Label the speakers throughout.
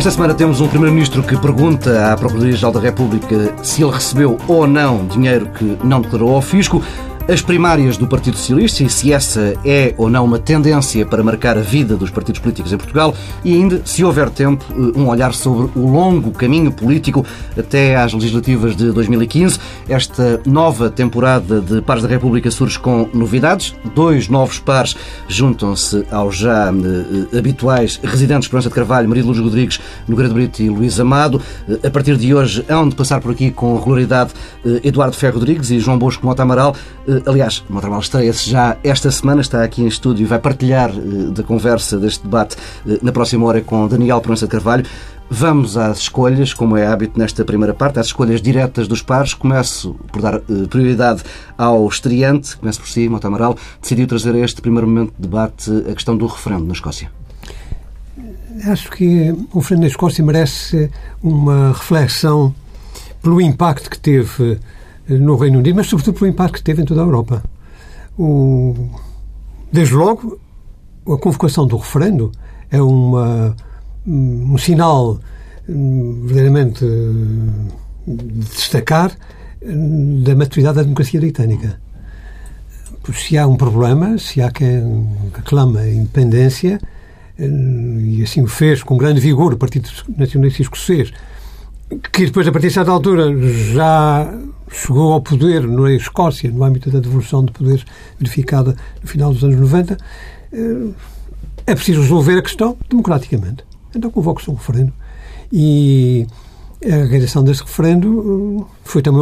Speaker 1: Esta semana temos um Primeiro-Ministro que pergunta à Procuradoria-Geral da República se ele recebeu ou não dinheiro que não declarou ao fisco as primárias do Partido Socialista e se essa é ou não uma tendência para marcar a vida dos partidos políticos em Portugal e ainda, se houver tempo, um olhar sobre o longo caminho político até às legislativas de 2015. Esta nova temporada de Pares da República surge com novidades. Dois novos pares juntam-se aos já eh, habituais residentes Esperança de Carvalho, Maria Luz Rodrigues, Nogueira de Brito e Luís Amado. Eh, a partir de hoje hão de passar por aqui com regularidade eh, Eduardo Ferro Rodrigues e João Bosco Mota Amaral. Aliás, o Motormal estreia-se já esta semana, está aqui em estúdio e vai partilhar uh, da conversa, deste debate, uh, na próxima hora com Daniel Proença de Carvalho. Vamos às escolhas, como é hábito nesta primeira parte, às escolhas diretas dos pares. Começo por dar uh, prioridade ao estreante, começo por si, Mota Amaral, decidiu trazer a este primeiro momento de debate a questão do referendo na Escócia.
Speaker 2: Acho que o referendo na Escócia merece uma reflexão pelo impacto que teve no Reino Unido, mas sobretudo pelo impacto que teve em toda a Europa. O, desde logo, a convocação do referendo é uma, um sinal hum, verdadeiramente de destacar hum, da maturidade da democracia britânica. Se há um problema, se há quem reclama independência, hum, e assim o fez com grande vigor o Partido Nacionalista Escocês, que depois, a partir de certa altura, já chegou ao poder na Escócia, no âmbito da devolução de poderes verificada no final dos anos 90, eh, é preciso resolver a questão democraticamente. Então convoca-se um referendo. E a realização desse referendo eh, foi também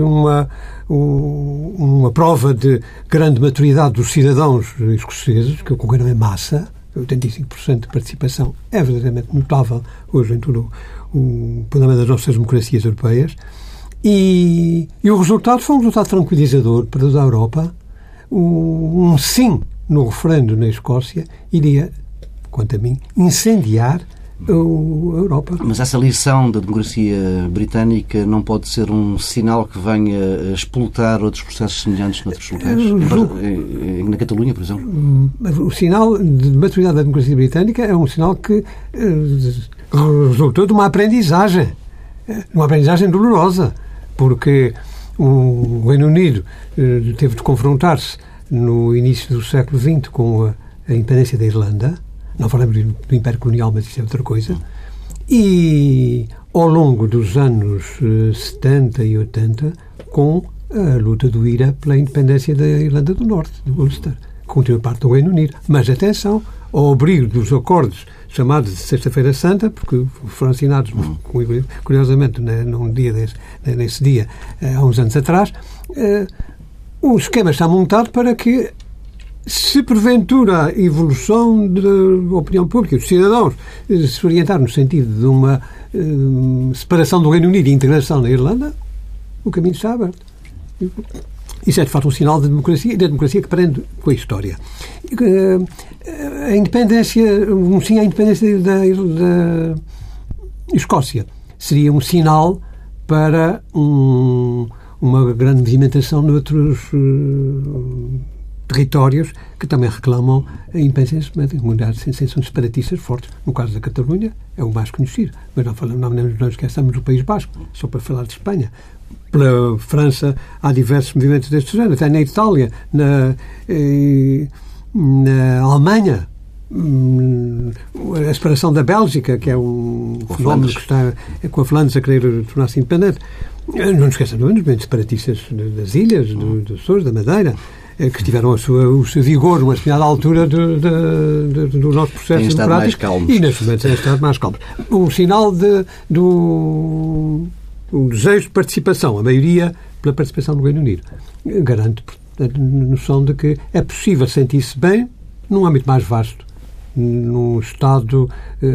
Speaker 2: uma, uma prova de grande maturidade dos cidadãos escoceses, que ocorreram em massa, 85% de participação é verdadeiramente notável hoje em todo o panorama das nossas democracias europeias. E, e, o resultado foi um resultado tranquilizador para toda a Europa. Um, sim no referendo na Escócia iria, quanto a mim, incendiar a Europa.
Speaker 1: Mas essa lição da democracia britânica não pode ser um sinal que venha a explotar outros processos semelhantes noutros locais? Julgo... Na Catalunha, por exemplo?
Speaker 2: O sinal de maturidade da democracia britânica é um sinal que eh, resultou de uma aprendizagem. Eh, uma aprendizagem dolorosa porque o Reino Unido eh, teve de confrontar-se no início do século XX com a, a independência da Irlanda. Não falamos do Império Colonial, mas isso é outra coisa. E ao longo dos anos 70 eh, e 80, com a luta do IRA pela independência da Irlanda do Norte, do Ulster, que continua parte do Reino Unido. Mas atenção, ao abrigo dos acordos chamados de Sexta-feira Santa, porque foram assinados, uhum. curiosamente, né, num dia desse, né, nesse dia, eh, há uns anos atrás, uh, o esquema está montado para que se porventura a evolução da opinião pública, dos cidadãos, eh, se orientar no sentido de uma separação do Reino Unido e integração na Irlanda, o caminho está aberto. Isso é, de facto, um sinal de democracia e da democracia que prende com a história. A independência, um sim à independência da, da Escócia seria um sinal para um, uma grande movimentação noutros uh, territórios que também reclamam a independência comunidades sem sensações separatistas fortes. No caso da Catalunha, é o mais conhecido. Mas não, falamos, não, não esqueçamos do País Basco, só para falar de Espanha pela França há diversos movimentos deste género, até na Itália, na, eh, na Alemanha, hum, a separação da Bélgica, que é um com fenómeno que está com a Flandres a querer tornar-se independente. Eh, não nos esqueçamos dos movimentos separatistas das ilhas, do, dos Açores, da Madeira, eh, que tiveram sua, o seu vigor numa determinada altura de, de, do nosso processo democrático.
Speaker 1: e
Speaker 2: neste momento têm estado mais calmos. Um sinal de, do um desejo de participação, a maioria pela participação do Reino Unido. Garante a noção de que é possível sentir-se bem num âmbito mais vasto num Estado eh,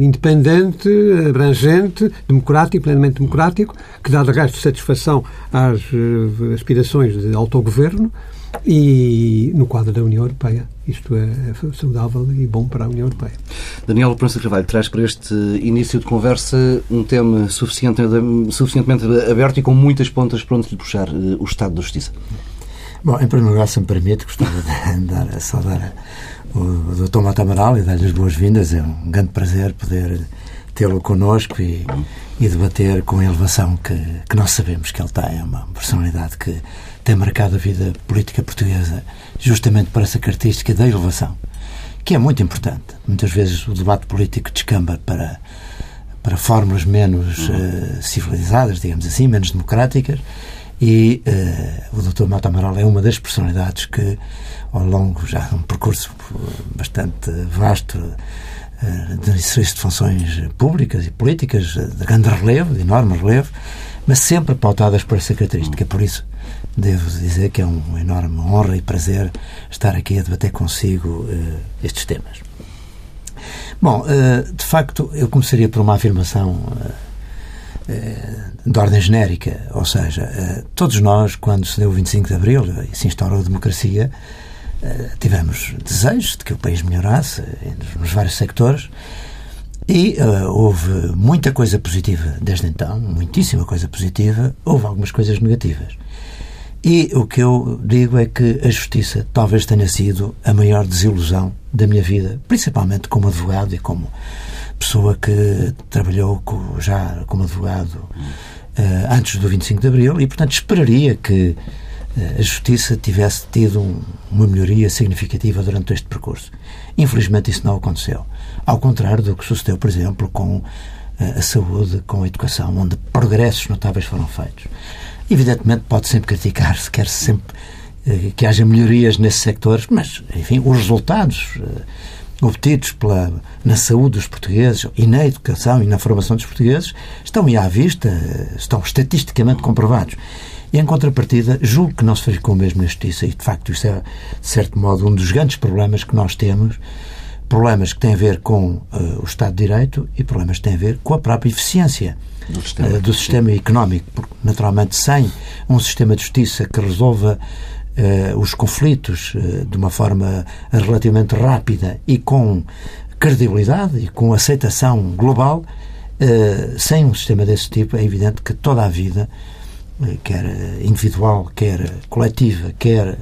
Speaker 2: independente, abrangente, democrático, plenamente democrático, que dá de resto satisfação às eh, aspirações de autogoverno e no quadro da União Europeia. Isto é, é saudável e bom para a União Europeia.
Speaker 1: Daniel Pronto Carvalho traz para este início de conversa um tema suficiente, suficientemente aberto e com muitas pontas para onde lhe puxar eh, o Estado da Justiça.
Speaker 3: Bom, em primeiro lugar, se me permite, gostava de dar a saudar o Dr. Mata Amaral e dar-lhe as boas-vindas. É um grande prazer poder tê-lo connosco e, e, debater com a elevação que, que nós sabemos que ele tem. É uma personalidade que tem marcado a vida política portuguesa justamente por essa característica da elevação, que é muito importante. Muitas vezes o debate político descamba para, para fórmulas menos uh, civilizadas, digamos assim, menos democráticas, e uh, o Dr. Mata Amaral é uma das personalidades que, ao longo já de um percurso bastante vasto de exercício de funções públicas e políticas de grande relevo, de enorme relevo, mas sempre pautadas por essa característica. Por isso, devo dizer que é uma enorme honra e prazer estar aqui a debater consigo uh, estes temas. Bom, uh, de facto, eu começaria por uma afirmação de ordem genérica, ou seja, todos nós, quando se deu o 25 de Abril e se instaurou a democracia, tivemos desejos de que o país melhorasse nos vários sectores e uh, houve muita coisa positiva desde então, muitíssima coisa positiva, houve algumas coisas negativas. E o que eu digo é que a justiça talvez tenha sido a maior desilusão da minha vida, principalmente como advogado e como pessoa que trabalhou já como advogado uh, antes do 25 de Abril e, portanto, esperaria que a justiça tivesse tido um, uma melhoria significativa durante este percurso. Infelizmente, isso não aconteceu. Ao contrário do que sucedeu, por exemplo, com uh, a saúde, com a educação, onde progressos notáveis foram feitos. Evidentemente, pode sempre criticar-se, quer -se sempre uh, que haja melhorias nesses sectores, mas, enfim, os resultados uh, obtidos pela, na saúde dos portugueses e na educação e na formação dos portugueses estão à vista, estão estatisticamente comprovados. E, em contrapartida, julgo que não se verificou mesmo na justiça, e de facto isso é, de certo modo, um dos grandes problemas que nós temos. Problemas que têm a ver com uh, o Estado de Direito e problemas que têm a ver com a própria eficiência do sistema, uh, do sistema económico, porque, naturalmente, sem um sistema de justiça que resolva uh, os conflitos de uma forma relativamente rápida e com credibilidade e com aceitação global, sem um sistema desse tipo, é evidente que toda a vida, quer individual, quer coletiva, quer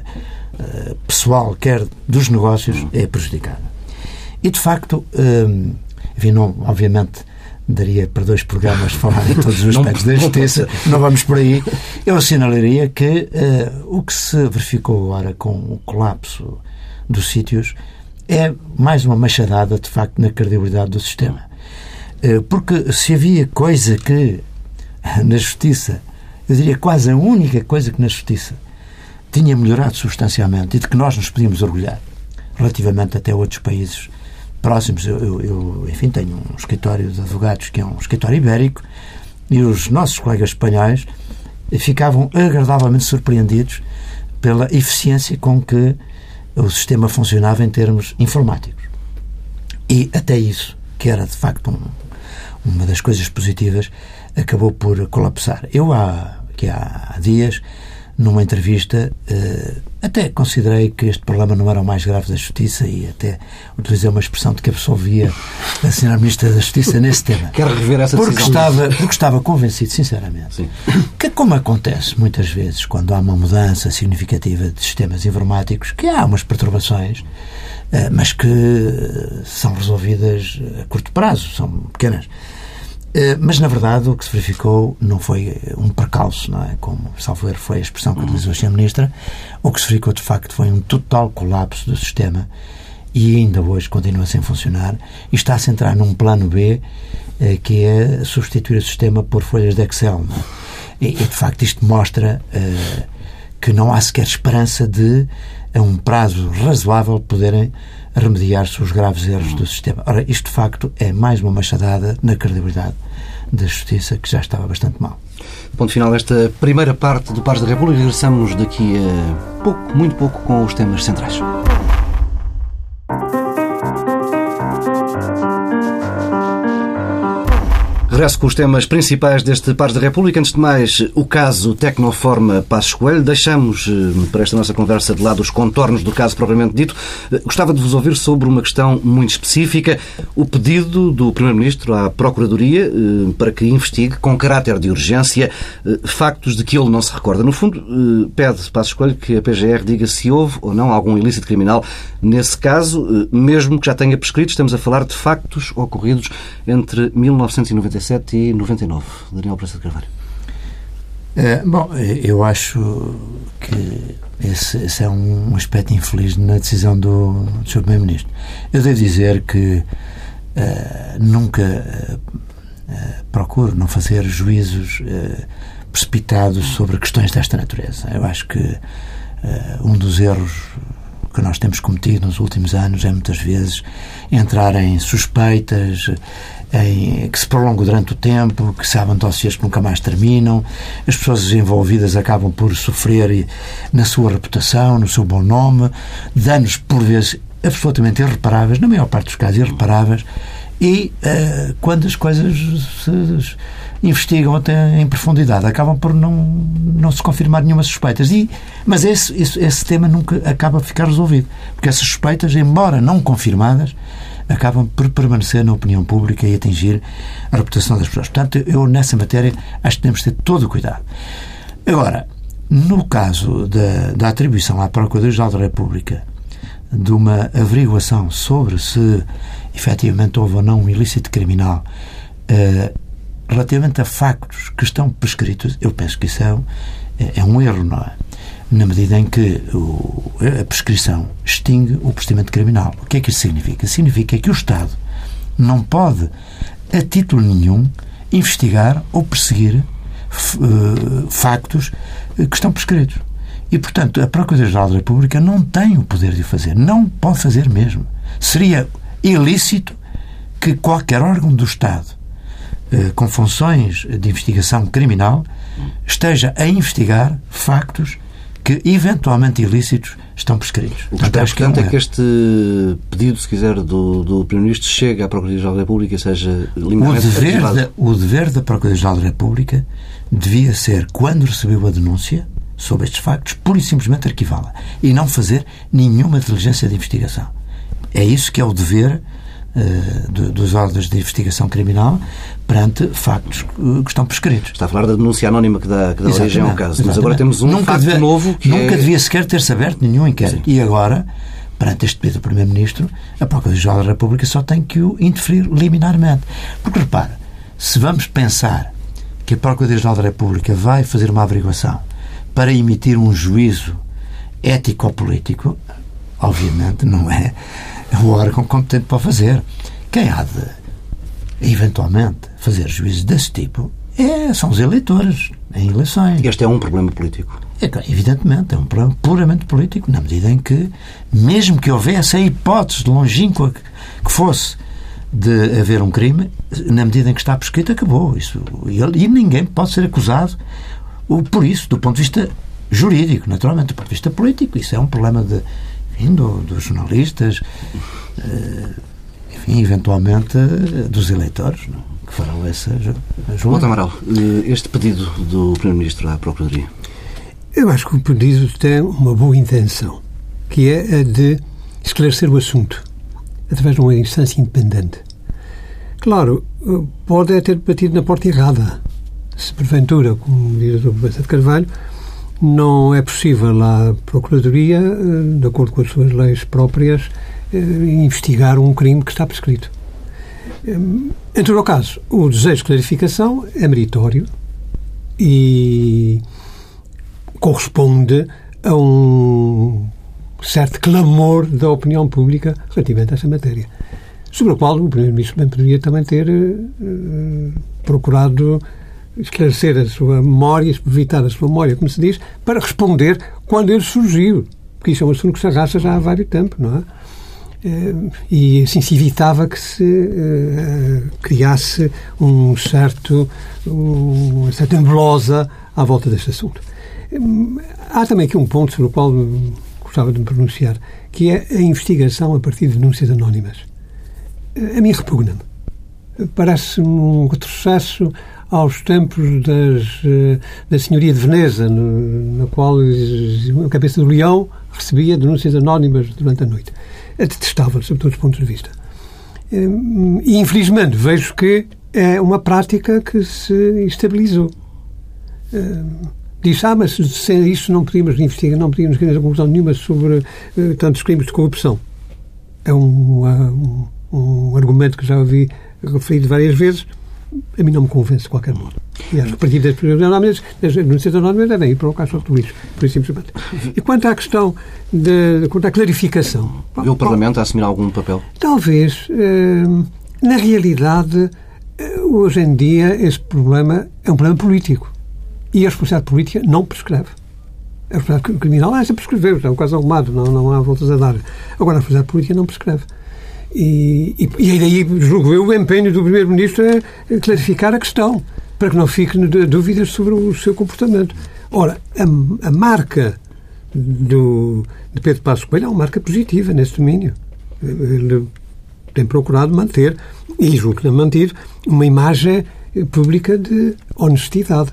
Speaker 3: pessoal, quer dos negócios, é prejudicada. E, de facto, hum, enfim, não, obviamente, daria para dois programas falar em todos os aspectos da justiça, não vamos por aí. Eu assinalaria que uh, o que se verificou agora com o colapso dos sítios é mais uma machadada, de facto, na credibilidade do sistema. Uh, porque se havia coisa que na justiça, eu diria quase a única coisa que na justiça tinha melhorado substancialmente e de que nós nos podíamos orgulhar, relativamente até a outros países próximos. Eu, eu, eu, enfim, tenho um escritório de advogados que é um escritório ibérico e os nossos colegas espanhóis ficavam agradavelmente surpreendidos pela eficiência com que o sistema funcionava em termos informáticos. E até isso, que era de facto um, uma das coisas positivas, acabou por colapsar. Eu, há, que há dias, numa entrevista, uh, até considerei que este problema não era o mais grave da Justiça e até utilizei uma expressão de que absolvia a Senhora Ministra da Justiça nesse tema.
Speaker 1: Quero rever essa
Speaker 3: porque Estava, porque estava convencido, sinceramente, Sim. que como acontece muitas vezes quando há uma mudança significativa de sistemas informáticos, que há umas perturbações, uh, mas que são resolvidas a curto prazo, são pequenas. Eh, mas, na verdade, o que se verificou não foi um percalço, não é? Como, salvo erro, foi a expressão que utilizou a Sra. Ministra. O que se verificou, de facto, foi um total colapso do sistema e ainda hoje continua sem funcionar e está-se a entrar num plano B eh, que é substituir o sistema por folhas de Excel. É? E, de facto, isto mostra que não há sequer esperança de, a um prazo razoável, poderem remediar-se os graves erros do sistema. Ora, isto de facto é mais uma machadada na credibilidade da justiça que já estava bastante mal.
Speaker 1: Ponto final desta primeira parte do Pares da República. Regressamos daqui a pouco, muito pouco, com os temas centrais. Regresso com os temas principais deste Pares da República. Antes de mais, o caso Tecnoforma Passos Coelho. Deixamos eh, para esta nossa conversa de lado os contornos do caso propriamente dito. Eh, gostava de vos ouvir sobre uma questão muito específica. O pedido do Primeiro-Ministro à Procuradoria eh, para que investigue, com caráter de urgência, factos de que ele não se recorda. No fundo, pede Passos Coelho que a PGR diga se houve ou não algum ilícito criminal nesse caso, mesmo que já tenha prescrito. Estamos a falar de factos ocorridos entre 1997 e 99. Daniel Pressa de Carvalho.
Speaker 3: É, bom, eu acho que esse, esse, é um aspecto infeliz na decisão do, do Sr. Primeiro-Ministro. Eu devo dizer que uh, nunca uh, procuro não fazer juízos precipitados sobre questões desta natureza. Eu acho que um dos erros que nós temos cometido nos últimos anos é muitas vezes entrar em suspeitas em, que se prolongam durante o tempo, que sabem dossiês que nunca mais terminam, as pessoas envolvidas acabam por sofrer na sua reputação, no seu bom nome, danos por vezes absolutamente irreparáveis, na maior parte dos casos irreparáveis, e uh, quando as coisas se investigam até em profundidade, acabam por não, não se confirmar nenhuma suspeita. E, mas esse, esse, esse tema nunca acaba por ficar resolvido, porque essas suspeitas, embora não confirmadas, acabam por permanecer na opinião pública e atingir a reputação das pessoas. Portanto, eu nessa matéria acho que temos de ter todo o cuidado. Agora, no caso da, da atribuição à Procuradoria-Geral da República de uma averiguação sobre se efetivamente houve ou não um ilícito criminal uh, relativamente a factos que estão prescritos, eu penso que isso é, é um erro, não é? na medida em que o, a prescrição extingue o procedimento criminal. O que é que isso significa? Significa que o Estado não pode, a título nenhum, investigar ou perseguir uh, factos que estão prescritos. E, portanto, a Procuradoria-Geral da República não tem o poder de o fazer. Não pode fazer mesmo. Seria ilícito que qualquer órgão do Estado com funções de investigação criminal esteja a investigar factos que, eventualmente ilícitos, estão prescritos.
Speaker 1: O que está importante é, é que este pedido, se quiser, do, do Primeiro-Ministro chegue à Procuradoria-Geral da República e seja
Speaker 3: o dever, da, o dever da Procuradoria-Geral da República devia ser, quando recebeu a denúncia sobre estes factos, pura e simplesmente arquivá-la e não fazer nenhuma diligência de investigação. É isso que é o dever uh, dos órgãos de investigação criminal perante factos que estão prescritos.
Speaker 1: Está a falar da denúncia anónima que dá, que dá origem ao caso, mas agora temos um nunca facto devia, novo que
Speaker 3: Nunca
Speaker 1: é...
Speaker 3: devia sequer ter-se aberto nenhum inquérito. Sim. E agora, perante este pedido do Primeiro-Ministro, a Procuradoria-Geral da República só tem que o interferir liminarmente. Porque, repara, se vamos pensar que a Procuradoria-Geral da República vai fazer uma averiguação para emitir um juízo ético-político, obviamente não é o órgão competente para fazer. Quem há de eventualmente, fazer juízes desse tipo é, são os eleitores em eleições.
Speaker 1: Este é um problema político.
Speaker 3: É, evidentemente, é um problema puramente político, na medida em que, mesmo que houvesse a hipótese de longínqua que fosse de haver um crime, na medida em que está prescrito, acabou. Isso, e, e ninguém pode ser acusado por isso, do ponto de vista jurídico, naturalmente, do ponto de vista político. Isso é um problema de, enfim, do, dos jornalistas. Uh, enfim, eventualmente, dos eleitores não? que farão essa
Speaker 1: João Amaral, eh, este pedido do Primeiro-Ministro à Procuradoria?
Speaker 2: Eu acho que o pedido tem uma boa intenção, que é a de esclarecer o assunto através de uma instância independente. Claro, eh, pode é ter batido na porta errada. Se porventura, como diz o Dr. de Carvalho, não é possível à Procuradoria, eh, de acordo com as suas leis próprias, eh, investigar um crime que está prescrito. Em todo o caso, o desejo de clarificação é meritório e corresponde a um certo clamor da opinião pública relativamente a essa matéria, sobre a qual o Primeiro-Ministro bem poderia também ter uh, procurado esclarecer a sua memória, evitar a sua memória, como se diz, para responder quando ele surgiu. Porque isso é um assunto que se arrasta já há vários tempos, não é? Eh, e assim se evitava que se uh, criasse um certo, um, uma certa nebulosa à volta deste assunto. Há também aqui um ponto sobre o qual gostava de me pronunciar, que é a investigação a partir de denúncias anónimas. A mim repugna-me. Parece um retrocesso aos tempos das, eh, da Senhoria de Veneza, no, na qual a cabeça do leão recebia denúncias anónimas durante a noite. É detestável, sob todos os pontos de vista. E, infelizmente, vejo que é uma prática que se estabilizou. Diz, ah, mas se isso não podíamos investigar, não podíamos a conclusão nenhuma sobre tantos crimes de corrupção. É um, um, um argumento que já ouvi referido várias vezes, a mim não me convence de qualquer modo. E as repartidas anónimas, as denúncias anónimas devem ir para o caixa de lixo, por isso simplesmente. E quanto à questão, de, quanto à clarificação...
Speaker 1: Vê o Parlamento a assumir algum papel?
Speaker 2: Talvez. Eh, na realidade, eh, hoje em dia, esse problema é um problema político. E a responsabilidade política não prescreve. A responsabilidade criminal é sempre prescrever, é um caso arrumado, não, não há voltas a dar. Agora, a responsabilidade política não prescreve. E, e, e daí, julgo eu, o empenho do Primeiro-Ministro é clarificar a questão, para que não fiquem dúvidas sobre o seu comportamento. Ora, a, a marca do, de Pedro Passos Coelho é uma marca positiva nesse domínio. Ele tem procurado manter, e julgo que tem mantido, uma imagem pública de honestidade.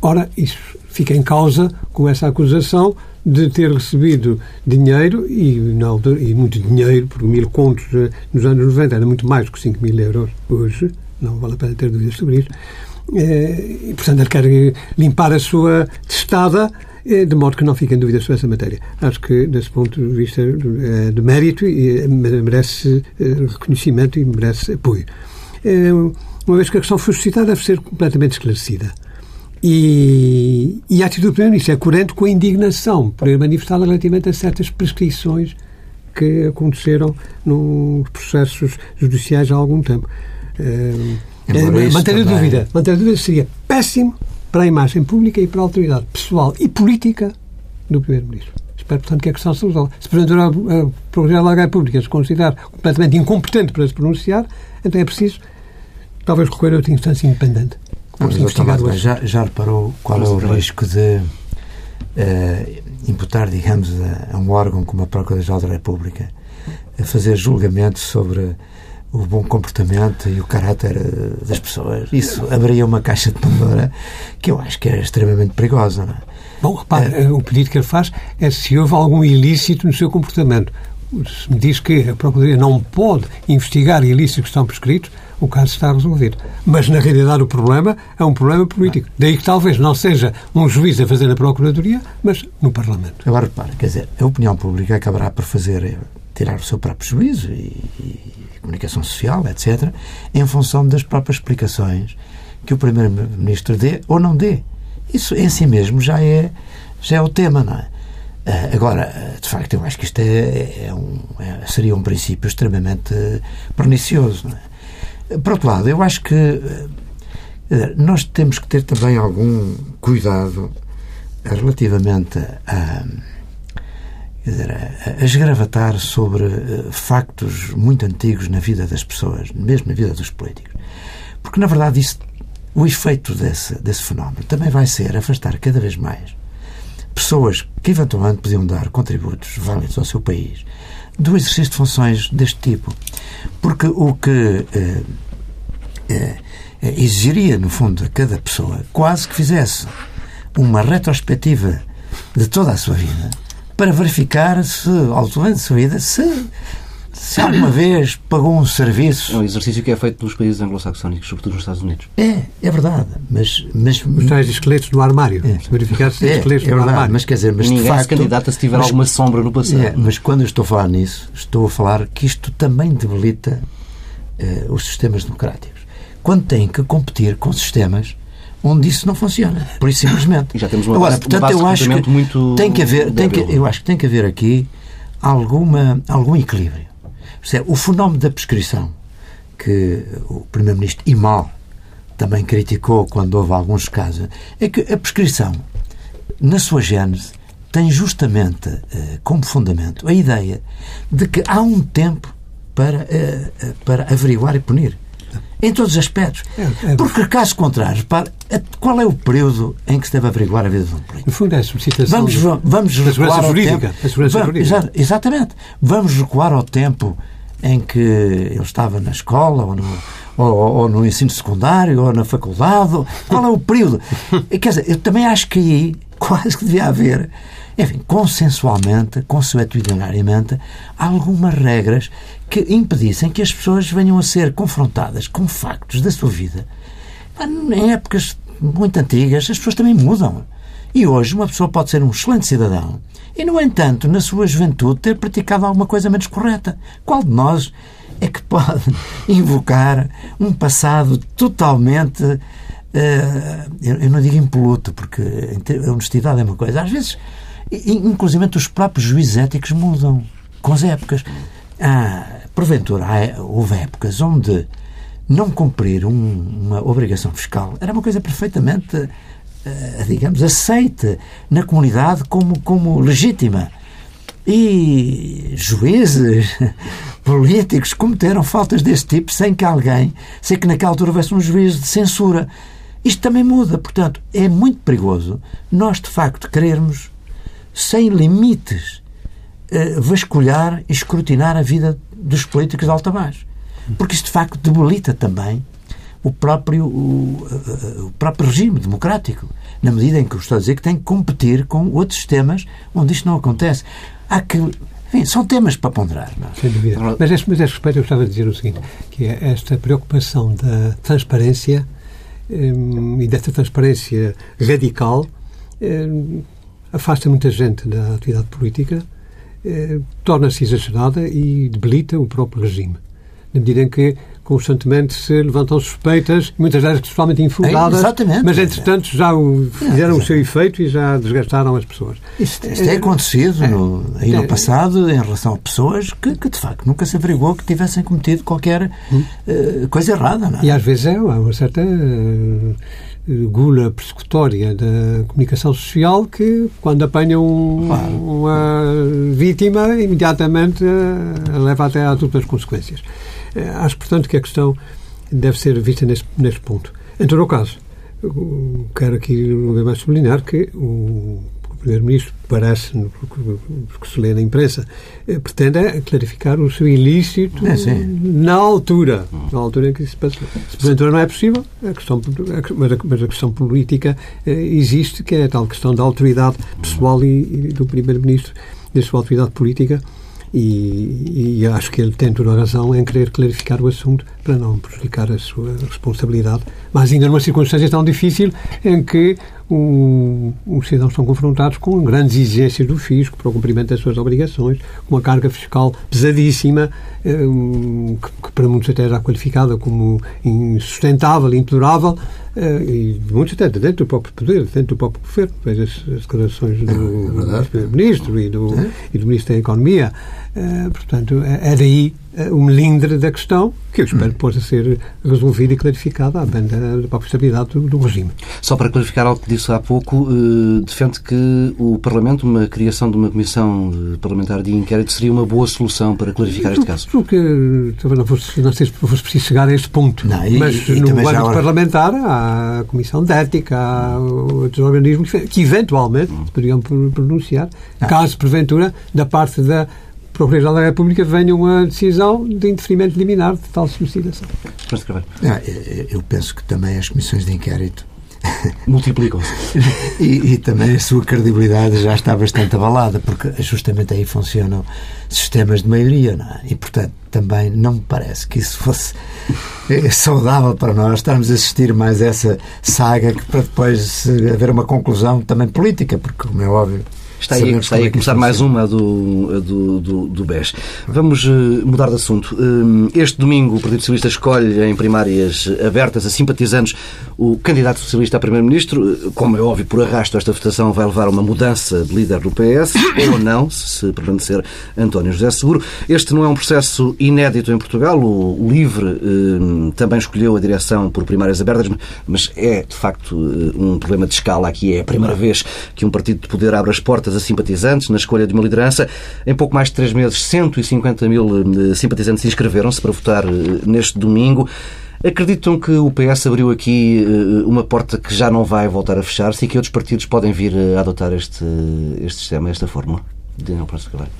Speaker 2: Ora, isso fica em causa com essa acusação de ter recebido dinheiro, e, não, e muito dinheiro, por mil contos eh, nos anos 90 era muito mais do que 5 mil euros hoje, não vale a pena ter dúvidas sobre isso, eh, e, portanto, ele quer limpar a sua testada eh, de modo que não fiquem dúvidas sobre essa matéria. Acho que, desse ponto de vista de mérito, merece reconhecimento e merece apoio. Uma vez que a questão foi suscitada, deve ser completamente esclarecida. E, e a atitude do Primeiro-Ministro é coerente com a indignação por ele manifestada relativamente a certas prescrições que aconteceram nos processos judiciais há algum tempo. Uh, manter a dúvida, manter a dúvida seria péssimo para a imagem pública e para a autoridade pessoal e política do Primeiro-Ministro. Espero, portanto, que a questão se resolva. Se, porventura, a Procuradora da República se considerar completamente incompetente para se pronunciar, então é preciso, talvez, recorrer a outra instância independente.
Speaker 3: Mas, já, já reparou qual é o risco de uh, imputar, digamos, a, a, um órgão como a Procuradoria-Geral da República a fazer julgamento sobre o bom comportamento e o caráter eh, das pessoas. Isso abriria uma caixa de Pandora que eu acho que é extremamente perigosa. Não é?
Speaker 2: Bom, repare, é. o pedido que ele faz é se houve algum ilícito no seu comportamento. Se me diz que a Procuradoria não pode investigar ilícitos que estão prescritos, o caso está resolvido. Mas, na realidade, o problema é um problema político. Daí que talvez não seja um juiz a fazer na Procuradoria, mas no Parlamento.
Speaker 3: Agora, repara, quer dizer, a opinião pública acabará por fazer, eh, tirar o seu próprio juízo e, e comunicação social, etc., em função das próprias explicações que o Primeiro-Ministro dê ou não dê. Isso em si mesmo já é, já é o tema, não é? Eh, agora, eh, de facto, eu acho que isto é, é um, é, seria um princípio extremamente pernicioso. Não é? Por outro lado, eu acho que eh, nós temos que ter também algum cuidado relativamente a, dizer, a esgravatar sobre eh, factos muito antigos na vida das pessoas, mesmo na vida dos políticos. Porque, na verdade, isso, o efeito desse, desse fenómeno também vai ser afastar cada vez mais pessoas que eventualmente podiam dar contributos válidos ao seu país do exercício de funções deste tipo. Porque o que eh, eh, exigiria, no fundo, a cada pessoa quase que fizesse uma retrospectiva de toda a sua vida para verificar se, ao longo da sua vida, se, se alguma vez pagou um serviço.
Speaker 1: É um exercício que é feito pelos países anglo-saxónicos, sobretudo nos Estados Unidos.
Speaker 3: É, é verdade. Mas, mas,
Speaker 2: Os tais esqueletos no armário. É. Se verificar se é, esqueletos é no armário.
Speaker 3: Mas quer dizer, mas
Speaker 1: Ninguém
Speaker 3: de facto,
Speaker 1: se candidata se tiver mas, alguma sombra no passado. É,
Speaker 3: mas quando eu estou a falar nisso, estou a falar que isto também debilita uh, os sistemas democráticos. Quando têm que competir com sistemas onde isso não funciona, por isso simplesmente.
Speaker 1: E já temos uma Agora, base, portanto, uma base eu acho que muito
Speaker 3: tem que haver, tem que, eu acho que tem que haver aqui alguma algum equilíbrio. O fenómeno da prescrição que o primeiro-ministro e mal também criticou quando houve alguns casos, é que a prescrição, na sua gênese, tem justamente eh, como fundamento a ideia de que há um tempo para, eh, eh, para averiguar e punir. Em todos os aspectos. É, é, Porque, caso contrário, repare, qual é o período em que se deve averiguar a vida de um político?
Speaker 2: No fundo, é a solicitação
Speaker 3: vamos, vamos recuar ao
Speaker 2: jurídica,
Speaker 3: tempo. Vamos, exatamente. Vamos recuar ao tempo em que ele estava na escola ou no, ou, ou, no ensino secundário, ou na faculdade? Qual é o período? Quer dizer, eu também acho que aí quase que devia haver, enfim, consensualmente, consuetudinariamente, algumas regras que impedissem que as pessoas venham a ser confrontadas com factos da sua vida. Em épocas muito antigas, as pessoas também mudam. E hoje uma pessoa pode ser um excelente cidadão e, no entanto, na sua juventude, ter praticado alguma coisa menos correta. Qual de nós é que pode invocar um passado totalmente. Uh, eu, não digo impoluto, porque a honestidade é uma coisa. Às vezes, inclusive, os próprios juízes éticos mudam com as épocas. Ah, porventura, houve épocas onde não cumprir um, uma obrigação fiscal era uma coisa perfeitamente digamos, aceite na comunidade como, como legítima. E juízes, políticos cometeram faltas desse tipo sem que alguém, sem que naquela altura houvesse um juízo de censura. Isto também muda, portanto, é muito perigoso nós, de facto, querermos, sem limites, eh, vasculhar e escrutinar a vida dos políticos de alta baixo. Porque isso, de facto, debilita também o próprio, o, o, próprio regime democrático, na medida em que eu estou a dizer que tem que competir com outros sistemas onde isto não acontece. Há que. Enfim, são temas para ponderar. Não? É?
Speaker 2: Sem dúvida. Mas, a mas a respeito, eu gostava de dizer o seguinte: que é esta preocupação da transparência hum, e desta transparência radical hum, afasta muita gente da atividade política, hum, torna-se exagerada e debilita o próprio regime. Na medida em que constantemente se levantam suspeitas, muitas delas totalmente infundadas,
Speaker 3: é,
Speaker 2: mas entretanto já o, fizeram é, o seu efeito e já desgastaram as pessoas.
Speaker 3: Isto, isto é, acontecido é, no, aí no é. passado em relação a pessoas que, que, de facto nunca se averiguou que tivessem cometido qualquer uh, coisa errada. Não
Speaker 2: é? E às vezes é uma certa uh, gula persecutória da comunicação social que, quando apanha um, claro. uma vítima, imediatamente uh, leva até às outras consequências. É, acho, portanto, que a questão deve ser vista neste, neste ponto. Em todo o caso, quero aqui uma vez mais sublinhar que o Primeiro-Ministro, parece, porque se lê na imprensa, eh, pretende clarificar o seu ilícito é, na altura, na altura em que se passou. Se porventura não é possível, a questão, mas, a, mas a questão política eh, existe, que é a tal questão da autoridade pessoal e, e do Primeiro-Ministro, da sua autoridade política, e, e, acho que ele tem toda a razão em querer clarificar o assunto para não prejudicar a sua responsabilidade, mas ainda numa circunstância tão difícil em que o, os cidadãos estão confrontados com grandes exigências do fisco para o cumprimento das suas obrigações, com uma carga fiscal pesadíssima, eh, que, para muitos até era qualificada como insustentável, intolerável, eh, e muitos até dentro do próprio poder, dentro do próprio governo. Veja as, declarações do, é Primeiro-Ministro e, do, é. e do Ministro da Economia. Uh, portanto, é, é daí uh, o melindre da questão, que eu espero que possa ser resolvida e clarificada à banda da própria estabilidade do, do, regime.
Speaker 1: Só para clarificar algo que disse há pouco, uh, defende que o Parlamento, uma criação de uma comissão parlamentar de inquérito, seria uma boa solução para clarificar este caso?
Speaker 2: Porque talvez não fosse, não sei se fosse preciso chegar a este ponto. Não, e, mas e no âmbito parlamentar há a Comissão de Ética, há outros organismos que eventualmente hum. poderiam pronunciar, ah. caso porventura, da parte da Procuradoria-Geral da República venha uma decisão de interferimento liminar de tal solicitação.
Speaker 3: Ah, eu penso que também as comissões de inquérito
Speaker 1: multiplicam-se.
Speaker 3: e, e, também a sua credibilidade já está bastante abalada, porque justamente aí funcionam sistemas de maioria, não é? E, portanto, também não me parece que isso fosse eh, saudável para nós estarmos a assistir mais essa saga que para depois haver uma conclusão também política, porque, como é óbvio,
Speaker 1: Está aí, está aí a é começar mais uma do, do, do, do BES. Vamos uh, mudar de assunto. Uh, este domingo o Partido Socialista escolhe em primárias abertas a simpatizantes o candidato socialista a Primeiro-Ministro. Como é óbvio, por arrasto, esta votação vai levar a uma mudança de líder do PS, ou não, se permanecer António José Seguro. Este não é um processo inédito em Portugal. O, LIVRE também escolheu a direção por primárias abertas, mas é, de facto, um problema de escala aqui. É a primeira vez que um partido de poder abre as portas a simpatizantes na escolha de uma liderança. Em pouco mais de três meses, 150 mil eh, simpatizantes inscreveram-se para votar eh, neste domingo. Acreditam que o PS abriu aqui eh, uma porta que já não vai voltar a fechar-se e que outros partidos podem vir a adotar este, este sistema, esta fórmula? Daniel Praça Cavalho.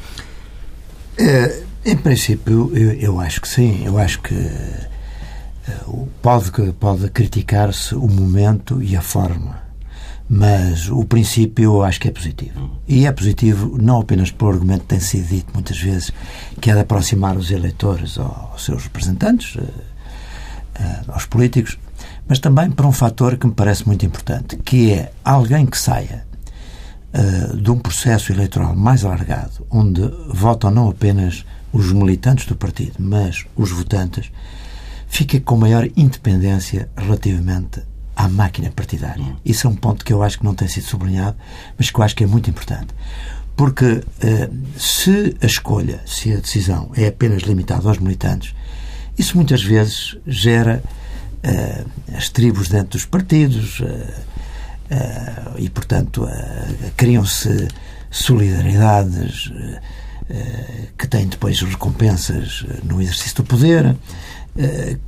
Speaker 3: É, em princípio, eu, eu, acho que sim. Eu acho que pode, pode criticar-se o momento e a forma, mas o princípio eu acho que é positivo. E é positivo não apenas pelo argumento que tem sido dito muitas vezes, que é de aproximar os eleitores aos seus representantes, aos políticos, mas também por um fator que me parece muito importante, que é alguém que saia uh, de um processo eleitoral mais alargado, onde votam não apenas os militantes do partido, mas os votantes, fica com maior independência relativamente à máquina partidária. Isso é um ponto que eu acho que não tem sido sublinhado, mas que eu acho que é muito importante. Porque uh, se a escolha, se a decisão é apenas limitada aos militantes, isso muitas vezes gera uh, as tribos dentro dos partidos uh, e, portanto, criam-se solidariedades que têm depois recompensas no exercício do poder.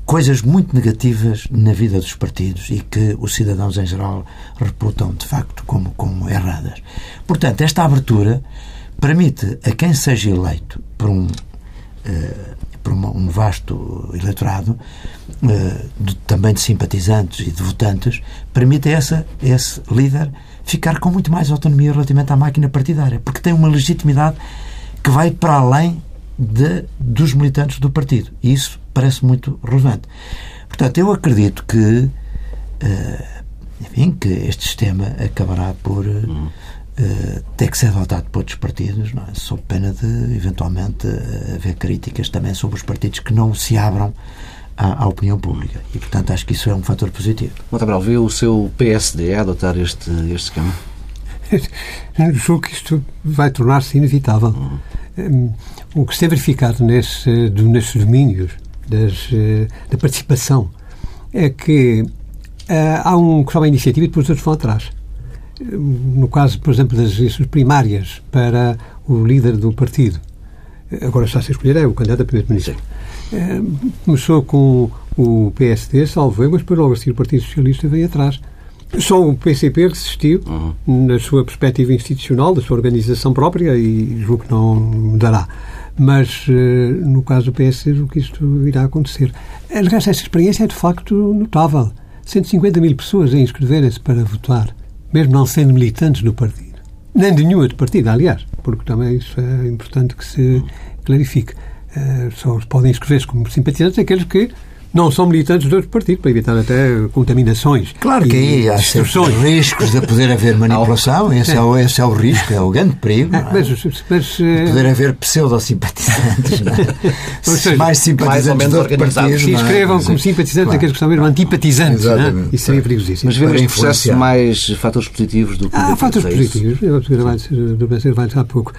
Speaker 3: Coisas muito negativas na vida dos partidos e que os cidadãos em geral reputam de facto como, como erradas. Portanto, esta abertura permite a quem seja eleito por um por uma, um vasto eleitorado, uh, de, também de simpatizantes e de votantes, permite a essa, esse líder ficar com muito mais autonomia relativamente à máquina partidária, porque tem uma legitimidade que vai para além de, dos militantes do partido. E isso parece muito relevante. Portanto, eu acredito que, uh, enfim, que este sistema acabará por. Uh, uh, ter que ser adotado por outros partidos, não é? sob pena de, eventualmente, haver críticas também sobre os partidos que não se abram à, à, opinião pública. E, portanto, acho que isso é um fator positivo.
Speaker 1: Montabral, vê o seu PSD a adotar este, este esquema?
Speaker 2: Julgo que isto vai tornar-se inevitável. Uhum. O que se tem verificado nesse, nesses domínios das, eh, da participação é que uh, há um que toma a iniciativa e depois os outros vão atrás no caso, por exemplo, das eleições primárias para o líder do partido, agora está a ser escolher é o candidato a primeiro-ministro. Eh, começou com o PSD, salvo mas depois logo assim o Partido Socialista veio atrás. Só o PCP resistiu uhum. na sua perspectiva institucional, da sua organização própria, e julgo que não mudará. Mas, eh, no caso do PSD, julgo que isto irá acontecer. Aliás, esta experiência é de facto notável. 150 mil pessoas a inscreverem-se para votar mesmo não sendo militantes do partido. Nem de nenhum outro partido, aliás, porque também isso é importante que se clarifique. Uh, só podem inscrever-se como simpatizantes aqueles que não são militantes de outro partido, para evitar até contaminações.
Speaker 3: Claro que aí há certos riscos de poder haver manipulação, esse é, o, esse é o risco, é o grande perigo. É, mas, mas, eh, poder haver pseudo-simpatizantes, é? mais simpatizantes mais de outro partido.
Speaker 2: Se inscrevam como simpatizantes claro. aqueles que são mesmo antipatizantes. Exatamente. Isso seria perigosíssimo.
Speaker 1: Mas vemos no processo mais fatores positivos do que
Speaker 2: Há fatores é positivos. Eu, do Benzer vai há pouco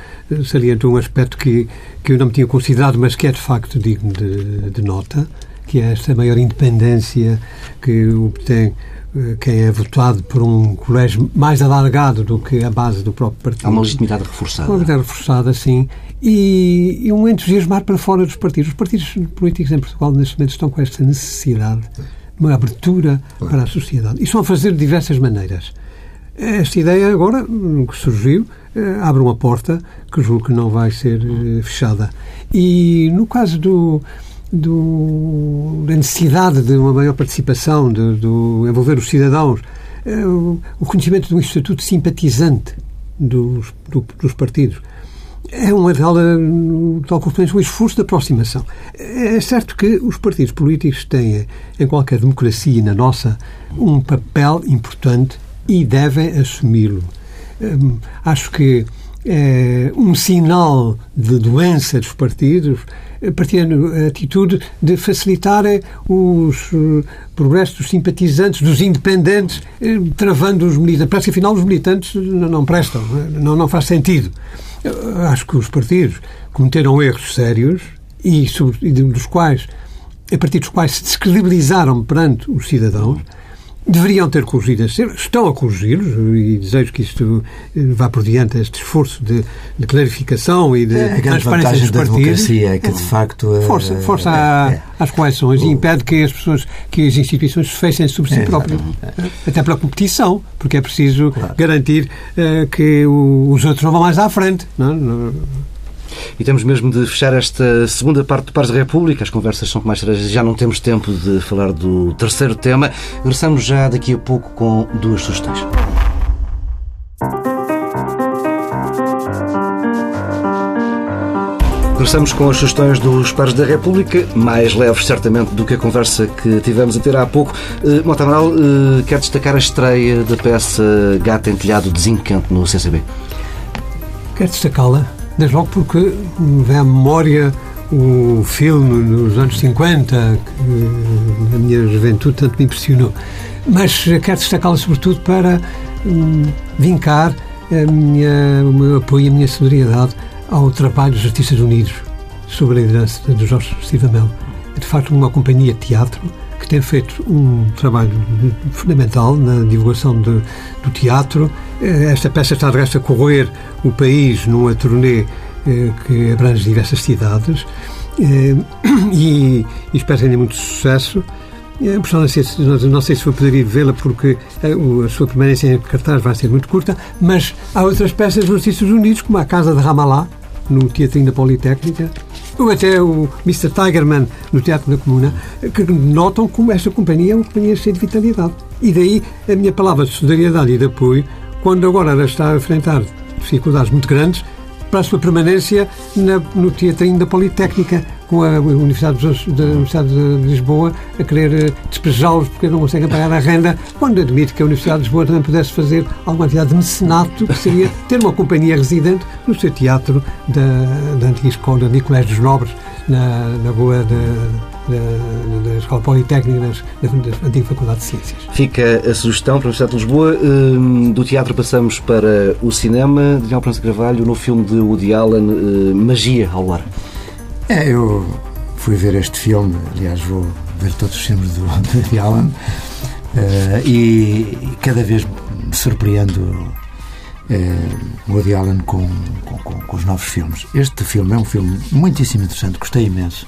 Speaker 2: salientou um aspecto que, que eu não me tinha considerado, mas que é de facto digno de, de nota que é esta maior independência que obtém eh, quem é votado por um colégio mais alargado do que a base do próprio partido.
Speaker 1: Há uma legitimidade reforçada.
Speaker 2: Uma legitimidade reforçada, sim. E, e um entusiasmar para fora dos partidos. Os partidos políticos em Portugal, neste momento, estão com esta necessidade de uma abertura para a sociedade. E estão a fazer de diversas maneiras. Esta ideia agora, que surgiu, eh, abre uma porta que julgo que não vai ser eh, fechada. E no caso do do, da necessidade de uma maior participação, de, de envolver os cidadãos, é o, conhecimento do estatuto simpatizante dos, do, dos partidos. É uma tal, tal consequência, um esforço de aproximação. É certo que os partidos políticos têm, em qualquer democracia, na nossa, um papel importante e devem assumi-lo. Hum, acho que é um sinal de doença dos partidos partilhando a atitude de facilitar os eh, progressos dos simpatizantes, dos independentes, eh, travando os militantes. Parece que, afinal, os militantes não prestam, não, não faz sentido. Acho que os partidos cometeram erros sérios e, dos quais, a partir dos quais se descredibilizaram perante os cidadãos deveriam ter corrigido esse erro, estão a corrigi-los e desejo que isto eh, vá por diante este esforço de, de clarificação e de
Speaker 3: é, transparência dos da partidos. democracia é que de facto
Speaker 2: eh, força, força é, é, às correções e impede que as pessoas, que as instituições se fechem sobre si próprias, até pela competição, porque é preciso claro. garantir uh, que os outros não vão mais à frente. Não?
Speaker 1: E temos mesmo de fechar esta segunda parte do Pares da República. As conversas são com mais cerejas. Já não temos tempo de falar do terceiro tema. Regressamos já daqui a pouco com duas sugestões. Regressamos com as sugestões dos pares da República, mais leves certamente do que a conversa que tivemos a ter há pouco. Uh, Mota Amaral uh, quer destacar a estreia da peça Gata em Telhado Desencanto no CCB.
Speaker 2: Quero destacá-la, desde logo porque vem à memória o filme nos anos 50, que na minha juventude tanto me impressionou. Mas quero destacá-la sobretudo para hum, vincar minha, o meu apoio e a minha solidariedade ao trabalho dos Artistas Unidos, sob a liderança de Jorge Estivamel. É de facto uma companhia de teatro que tem feito um trabalho fundamental na divulgação de, do teatro. Eh, esta peça está de resto a correr o país numa turnê eh, que abrange diversas cidades eh, e, e espero ter muito sucesso. Não sei, não sei se vou poder ir vê-la porque a, sua permanência em cartaz vai ser muito curta, mas há outras peças dos Artistas Unidos, como a Casa de Ramallah, no Teatrinho da Politécnica, ou até o Mr. Tigerman no Teatro da Comuna, que notam como esta companhia é uma companhia cheia de vitalidade. E daí a minha palavra de solidariedade e de apoio, quando agora está a enfrentar dificuldades muito grandes, para a sua permanência na, no Teatrinho da Politécnica, com a Universidade de, da Universidade de Lisboa a querer eh, despejá-los porque não conseguem pagar a renda, quando admite que a Universidade de Lisboa também pudesse fazer alguma atividade de mecenato, que seria ter uma companhia residente no seu teatro da, da antiga escola de Colégio dos Nobres, na, na rua da, da, da, Escola Politécnica, nas, da, antiga Faculdade de Ciências.
Speaker 1: Fica a sugestão para a Universidade de Lisboa. Hum, do teatro passamos para o cinema. Daniel Prança Carvalho, no filme de Woody Allen, hum, Magia ao Ar.
Speaker 3: É, eu fui ver este filme, aliás, vou ver todos os filmes do, do Woody Allen uh, e, e, cada vez me surpreendo uh, Woody Allen com, com, com, com, os novos filmes. Este filme é um filme muitíssimo interessante, gostei imenso.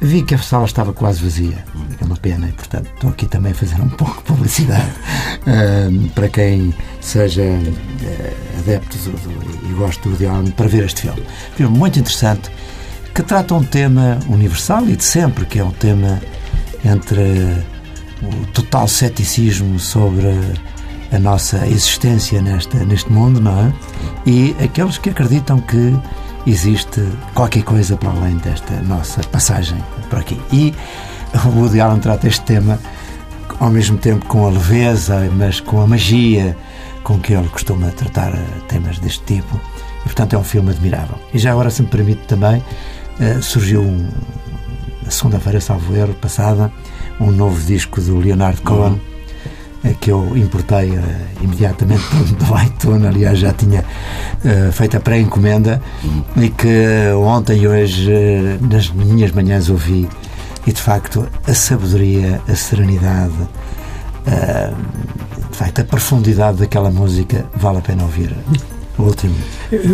Speaker 3: Vi que a sala estava quase vazia, é uma pena, e portanto estou aqui também a fazer um pouco de publicidade uh, para quem seja uh, adepto do, do, e goste do Allen para ver este filme. Filme muito interessante que trata um tema universal e de sempre, que é um tema entre o total ceticismo sobre a nossa existência nesta, neste mundo, não é? E aqueles que acreditam que existe qualquer coisa para além desta nossa passagem por aqui. E o Woody Allen trata este tema ao mesmo tempo com a leveza, mas com a magia com que ele costuma tratar temas deste tipo. E, portanto, é um filme admirável. E já agora, se me permite também, uh, surgiu um, na segunda-feira, salvo erro, passada, um novo disco do Leonard Cohen uhum. Que eu importei uh, imediatamente do iTunes, aliás já tinha uh, feito a pré-encomenda uhum. e que ontem e hoje nas minhas manhãs ouvi e de facto a sabedoria, a serenidade de facto a profundidade daquela música vale a pena ouvir o último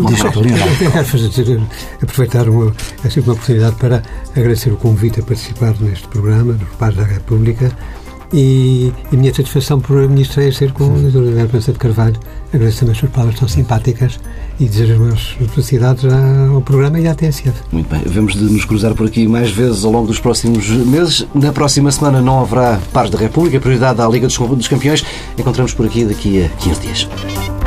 Speaker 3: disco
Speaker 2: do Leonardo. Eu quero fazer, aproveitar uma, assim, uma oportunidade para agradecer o convite a participar neste programa, dos Pais da República, e a minha satisfação por a minha estreia ser com o Dr. Leonardo Pensa de Carvalho. Agradeço também as suas palavras tão simpáticas e desejo as maiores felicidades ao programa e à TSF.
Speaker 1: Muito bem, vamos de nos cruzar por aqui mais vezes ao longo dos próximos meses. Na próxima semana não haverá Pares da República, prioridade à Liga dos Campeões. Encontramos por aqui daqui a 15 dias.